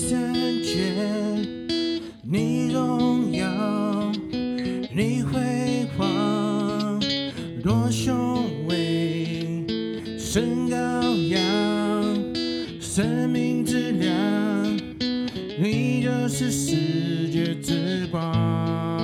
三界，你荣耀，你辉煌，多雄伟，神高扬，生命之量，你就是世界之光。